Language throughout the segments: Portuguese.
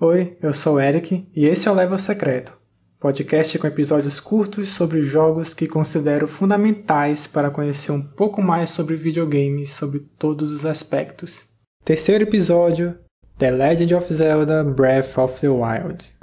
Oi, eu sou o Eric e esse é o Level Secreto, podcast com episódios curtos sobre jogos que considero fundamentais para conhecer um pouco mais sobre videogames sobre todos os aspectos. Terceiro episódio: The Legend of Zelda Breath of the Wild.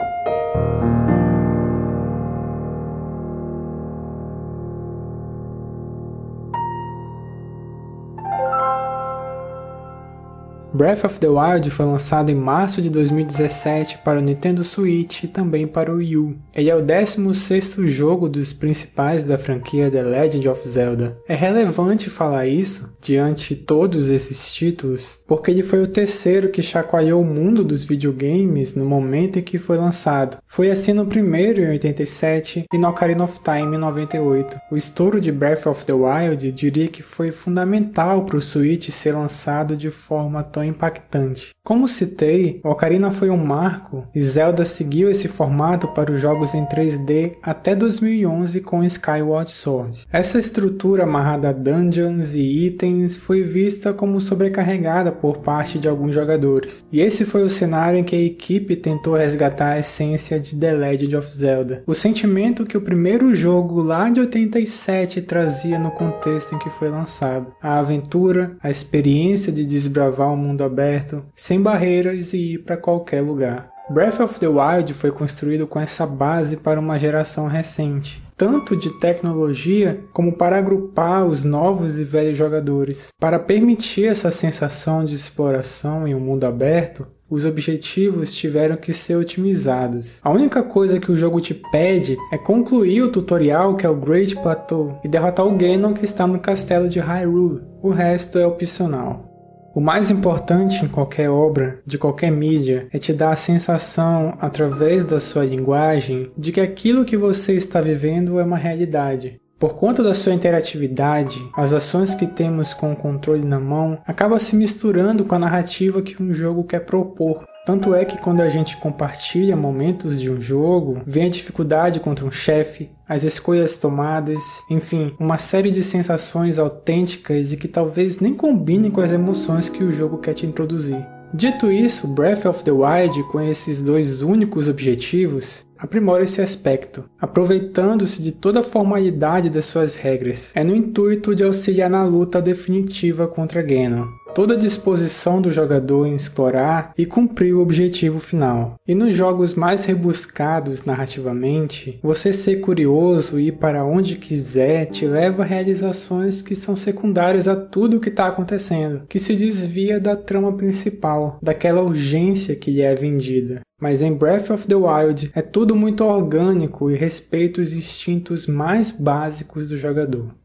Breath of the Wild foi lançado em março de 2017 para o Nintendo Switch e também para o Wii U. Ele é o 16º jogo dos principais da franquia The Legend of Zelda. É relevante falar isso diante de todos esses títulos, porque ele foi o terceiro que chacoalhou o mundo dos videogames no momento em que foi lançado. Foi assim no primeiro em 87 e no Ocarina of Time em 98. O estouro de Breath of the Wild diria que foi fundamental para o Switch ser lançado de forma tão impactante. Como citei, Ocarina foi um marco e Zelda seguiu esse formato para os jogos em 3D até 2011 com Skyward Sword. Essa estrutura amarrada a dungeons e itens foi vista como sobrecarregada por parte de alguns jogadores. E esse foi o cenário em que a equipe tentou resgatar a essência de The Legend of Zelda. O sentimento que o primeiro jogo lá de 87 trazia no contexto em que foi lançado. A aventura, a experiência de desbravar o mundo mundo aberto, sem barreiras e ir para qualquer lugar. Breath of the Wild foi construído com essa base para uma geração recente, tanto de tecnologia como para agrupar os novos e velhos jogadores. Para permitir essa sensação de exploração em um mundo aberto, os objetivos tiveram que ser otimizados. A única coisa que o jogo te pede é concluir o tutorial que é o Great Plateau e derrotar o Ganon que está no castelo de Hyrule. O resto é opcional. O mais importante em qualquer obra, de qualquer mídia, é te dar a sensação, através da sua linguagem, de que aquilo que você está vivendo é uma realidade. Por conta da sua interatividade, as ações que temos com o controle na mão acabam se misturando com a narrativa que um jogo quer propor. Tanto é que quando a gente compartilha momentos de um jogo, vem a dificuldade contra um chefe, as escolhas tomadas, enfim, uma série de sensações autênticas e que talvez nem combinem com as emoções que o jogo quer te introduzir. Dito isso, Breath of the Wild, com esses dois únicos objetivos, aprimora esse aspecto, aproveitando-se de toda a formalidade das suas regras. É no intuito de auxiliar na luta definitiva contra Ganon toda a disposição do jogador em explorar e cumprir o objetivo final. E nos jogos mais rebuscados narrativamente, você ser curioso e ir para onde quiser te leva a realizações que são secundárias a tudo o que está acontecendo, que se desvia da trama principal, daquela urgência que lhe é vendida. Mas em Breath of the Wild é tudo muito orgânico e respeita os instintos mais básicos do jogador.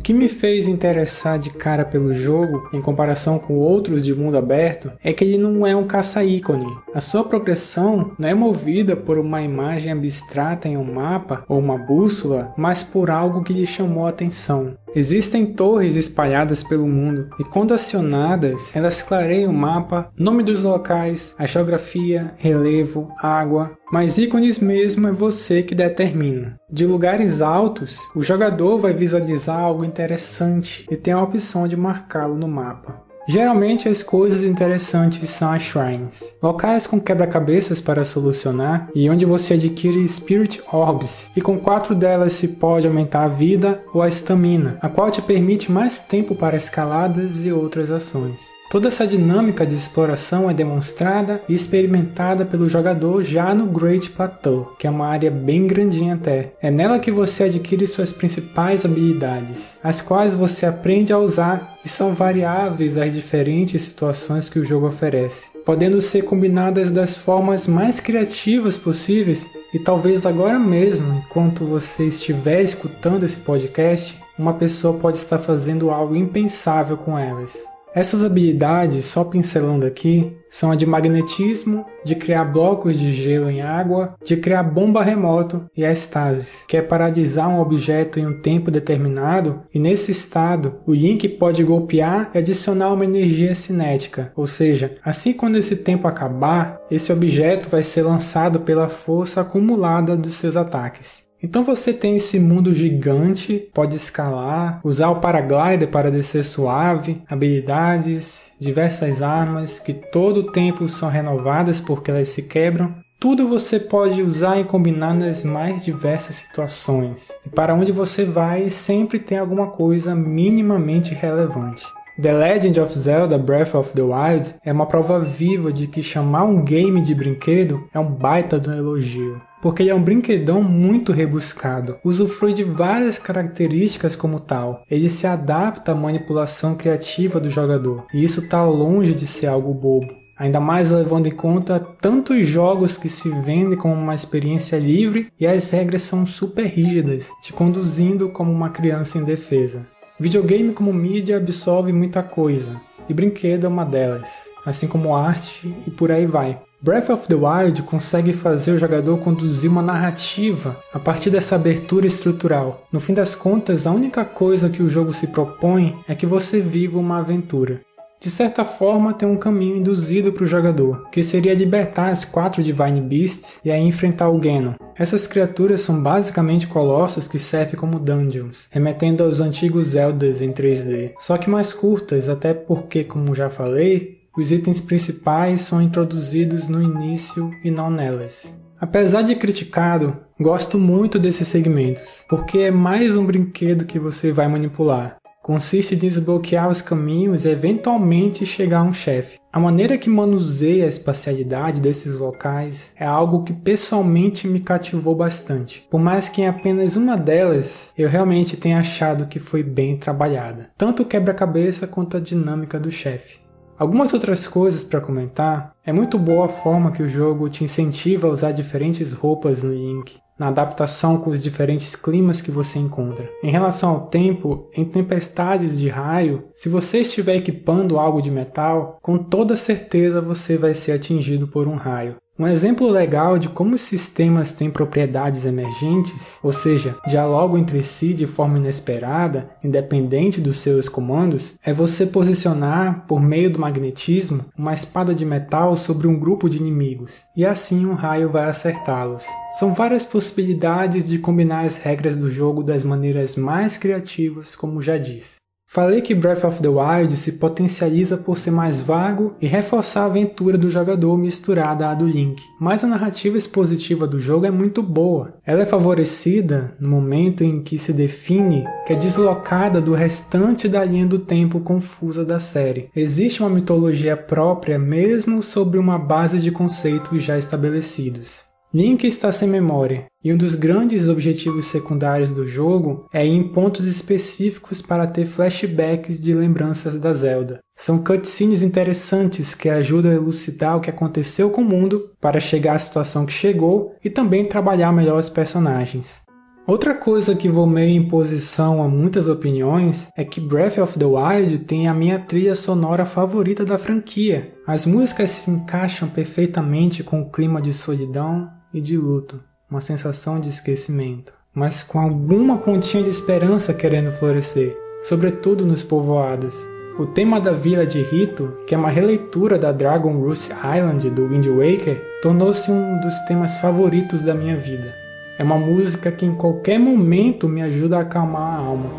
O que me fez interessar de cara pelo jogo, em comparação com outros de mundo aberto, é que ele não é um caça-ícone. A sua progressão não é movida por uma imagem abstrata em um mapa ou uma bússola, mas por algo que lhe chamou a atenção. Existem torres espalhadas pelo mundo e, quando acionadas, elas clareiam o mapa, nome dos locais, a geografia, relevo, água, mas ícones mesmo é você que determina. De lugares altos, o jogador vai visualizar algo interessante e tem a opção de marcá-lo no mapa. Geralmente as coisas interessantes são as shrines, locais com quebra-cabeças para solucionar e onde você adquire Spirit Orbs, e com quatro delas se pode aumentar a vida ou a estamina, a qual te permite mais tempo para escaladas e outras ações. Toda essa dinâmica de exploração é demonstrada e experimentada pelo jogador já no Great Plateau, que é uma área bem grandinha até. É nela que você adquire suas principais habilidades, as quais você aprende a usar e são variáveis às diferentes situações que o jogo oferece, podendo ser combinadas das formas mais criativas possíveis e talvez agora mesmo, enquanto você estiver escutando esse podcast, uma pessoa pode estar fazendo algo impensável com elas. Essas habilidades, só pincelando aqui, são a de magnetismo, de criar blocos de gelo em água, de criar bomba remoto e a estasis, que é paralisar um objeto em um tempo determinado e nesse estado o Link pode golpear e adicionar uma energia cinética, ou seja, assim quando esse tempo acabar, esse objeto vai ser lançado pela força acumulada dos seus ataques. Então você tem esse mundo gigante, pode escalar, usar o paraglider para descer suave, habilidades, diversas armas que todo o tempo são renovadas porque elas se quebram. Tudo você pode usar e combinar nas mais diversas situações. E para onde você vai, sempre tem alguma coisa minimamente relevante. The Legend of Zelda Breath of the Wild é uma prova viva de que chamar um game de brinquedo é um baita do elogio porque ele é um brinquedão muito rebuscado, usufrui de várias características como tal. Ele se adapta à manipulação criativa do jogador, e isso está longe de ser algo bobo. Ainda mais levando em conta tantos jogos que se vendem como uma experiência livre e as regras são super rígidas, te conduzindo como uma criança indefesa. Videogame como mídia absorve muita coisa, e brinquedo é uma delas, assim como arte e por aí vai. Breath of the Wild consegue fazer o jogador conduzir uma narrativa a partir dessa abertura estrutural. No fim das contas, a única coisa que o jogo se propõe é que você viva uma aventura. De certa forma, tem um caminho induzido para o jogador, que seria libertar as quatro Divine Beasts e aí enfrentar o Ganon. Essas criaturas são basicamente colossos que servem como dungeons, remetendo aos antigos Zeldas em 3D, só que mais curtas, até porque, como já falei, os itens principais são introduzidos no início e não nelas. Apesar de criticado, gosto muito desses segmentos, porque é mais um brinquedo que você vai manipular. Consiste em desbloquear os caminhos e eventualmente chegar a um chefe. A maneira que manuseia a espacialidade desses locais é algo que pessoalmente me cativou bastante. Por mais que em apenas uma delas eu realmente tenha achado que foi bem trabalhada, tanto o quebra-cabeça quanto a dinâmica do chefe. Algumas outras coisas para comentar. É muito boa a forma que o jogo te incentiva a usar diferentes roupas no Link, na adaptação com os diferentes climas que você encontra. Em relação ao tempo, em tempestades de raio, se você estiver equipando algo de metal, com toda certeza você vai ser atingido por um raio. Um exemplo legal de como os sistemas têm propriedades emergentes, ou seja, dialogam entre si de forma inesperada, independente dos seus comandos, é você posicionar, por meio do magnetismo, uma espada de metal sobre um grupo de inimigos, e assim um raio vai acertá-los. São várias possibilidades de combinar as regras do jogo das maneiras mais criativas, como já disse. Falei que Breath of the Wild se potencializa por ser mais vago e reforçar a aventura do jogador misturada à do Link, mas a narrativa expositiva do jogo é muito boa. Ela é favorecida no momento em que se define que é deslocada do restante da linha do tempo confusa da série. Existe uma mitologia própria mesmo sobre uma base de conceitos já estabelecidos. Link está sem memória, e um dos grandes objetivos secundários do jogo é ir em pontos específicos para ter flashbacks de lembranças da Zelda. São cutscenes interessantes que ajudam a elucidar o que aconteceu com o mundo para chegar à situação que chegou e também trabalhar melhor os personagens. Outra coisa que vou meio em posição a muitas opiniões é que Breath of the Wild tem a minha trilha sonora favorita da franquia. As músicas se encaixam perfeitamente com o clima de solidão e de luto, uma sensação de esquecimento, mas com alguma pontinha de esperança querendo florescer, sobretudo nos povoados. O tema da vila de Rito, que é uma releitura da Dragon Roost Island do Wind Waker, tornou-se um dos temas favoritos da minha vida. É uma música que em qualquer momento me ajuda a acalmar a alma.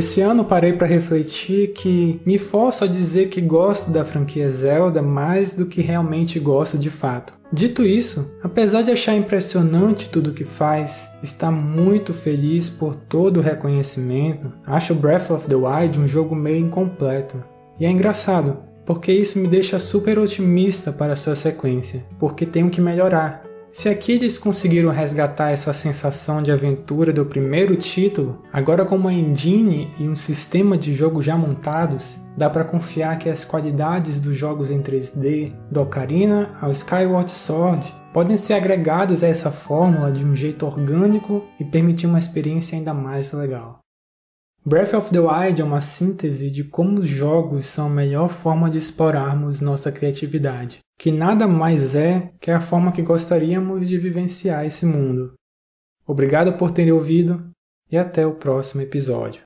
Esse ano parei para refletir que me forço a dizer que gosto da franquia Zelda mais do que realmente gosto de fato. Dito isso, apesar de achar impressionante tudo que faz, estar muito feliz por todo o reconhecimento, acho Breath of the Wild um jogo meio incompleto. E é engraçado, porque isso me deixa super otimista para sua sequência, porque tenho que melhorar. Se aqui eles conseguiram resgatar essa sensação de aventura do primeiro título, agora com uma engine e um sistema de jogo já montados, dá para confiar que as qualidades dos jogos em 3D, do Ocarina ao Skyward Sword, podem ser agregados a essa fórmula de um jeito orgânico e permitir uma experiência ainda mais legal. Breath of the Wild é uma síntese de como os jogos são a melhor forma de explorarmos nossa criatividade que nada mais é que a forma que gostaríamos de vivenciar esse mundo. Obrigado por terem ouvido e até o próximo episódio.